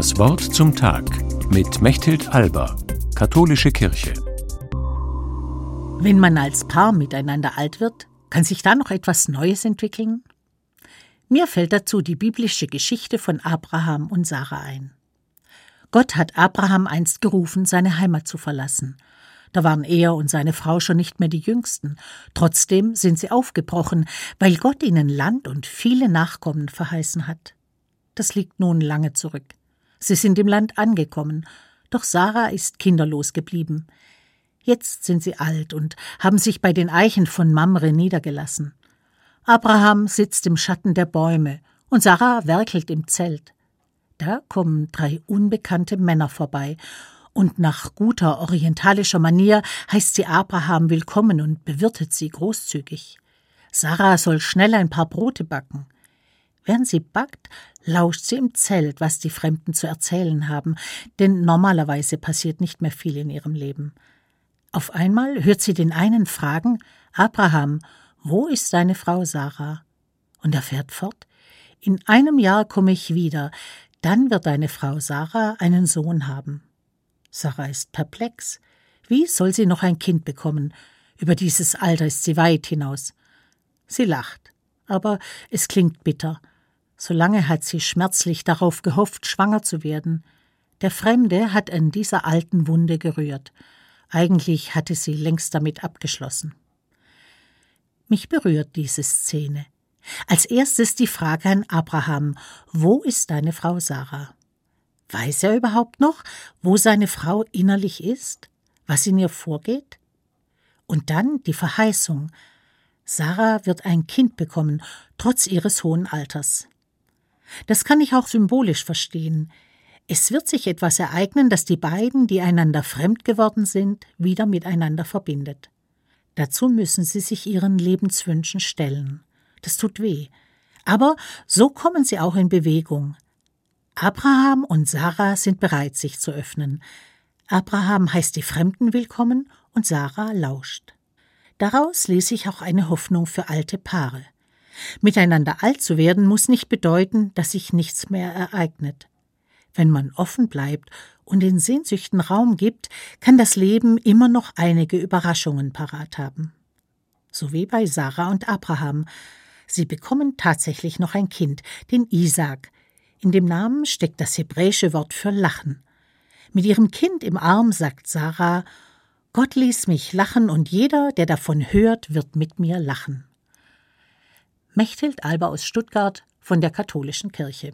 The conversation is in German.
Das Wort zum Tag mit Mechthild Alba, Katholische Kirche. Wenn man als Paar miteinander alt wird, kann sich da noch etwas Neues entwickeln? Mir fällt dazu die biblische Geschichte von Abraham und Sarah ein. Gott hat Abraham einst gerufen, seine Heimat zu verlassen. Da waren er und seine Frau schon nicht mehr die Jüngsten. Trotzdem sind sie aufgebrochen, weil Gott ihnen Land und viele Nachkommen verheißen hat. Das liegt nun lange zurück. Sie sind im Land angekommen, doch Sarah ist kinderlos geblieben. Jetzt sind sie alt und haben sich bei den Eichen von Mamre niedergelassen. Abraham sitzt im Schatten der Bäume und Sarah werkelt im Zelt. Da kommen drei unbekannte Männer vorbei, und nach guter orientalischer Manier heißt sie Abraham willkommen und bewirtet sie großzügig. Sarah soll schnell ein paar Brote backen. Während sie backt, lauscht sie im Zelt, was die Fremden zu erzählen haben, denn normalerweise passiert nicht mehr viel in ihrem Leben. Auf einmal hört sie den einen fragen Abraham, wo ist deine Frau Sarah? Und er fährt fort In einem Jahr komme ich wieder, dann wird deine Frau Sarah einen Sohn haben. Sarah ist perplex. Wie soll sie noch ein Kind bekommen? Über dieses Alter ist sie weit hinaus. Sie lacht, aber es klingt bitter. Solange hat sie schmerzlich darauf gehofft, schwanger zu werden. Der Fremde hat an dieser alten Wunde gerührt. Eigentlich hatte sie längst damit abgeschlossen. Mich berührt diese Szene. Als erstes die Frage an Abraham: Wo ist deine Frau Sarah? Weiß er überhaupt noch, wo seine Frau innerlich ist, was in ihr vorgeht? Und dann die Verheißung: Sarah wird ein Kind bekommen, trotz ihres hohen Alters. Das kann ich auch symbolisch verstehen. Es wird sich etwas ereignen, das die beiden, die einander fremd geworden sind, wieder miteinander verbindet. Dazu müssen sie sich ihren Lebenswünschen stellen. Das tut weh. Aber so kommen sie auch in Bewegung. Abraham und Sarah sind bereit, sich zu öffnen. Abraham heißt die Fremden willkommen und Sarah lauscht. Daraus ließ sich auch eine Hoffnung für alte Paare. Miteinander alt zu werden muss nicht bedeuten, dass sich nichts mehr ereignet. Wenn man offen bleibt und den Sehnsüchten Raum gibt, kann das Leben immer noch einige Überraschungen parat haben. So wie bei Sarah und Abraham. Sie bekommen tatsächlich noch ein Kind, den Isaak. In dem Namen steckt das hebräische Wort für Lachen. Mit ihrem Kind im Arm sagt Sarah Gott ließ mich lachen und jeder, der davon hört, wird mit mir lachen. Mechthild Alba aus Stuttgart von der Katholischen Kirche.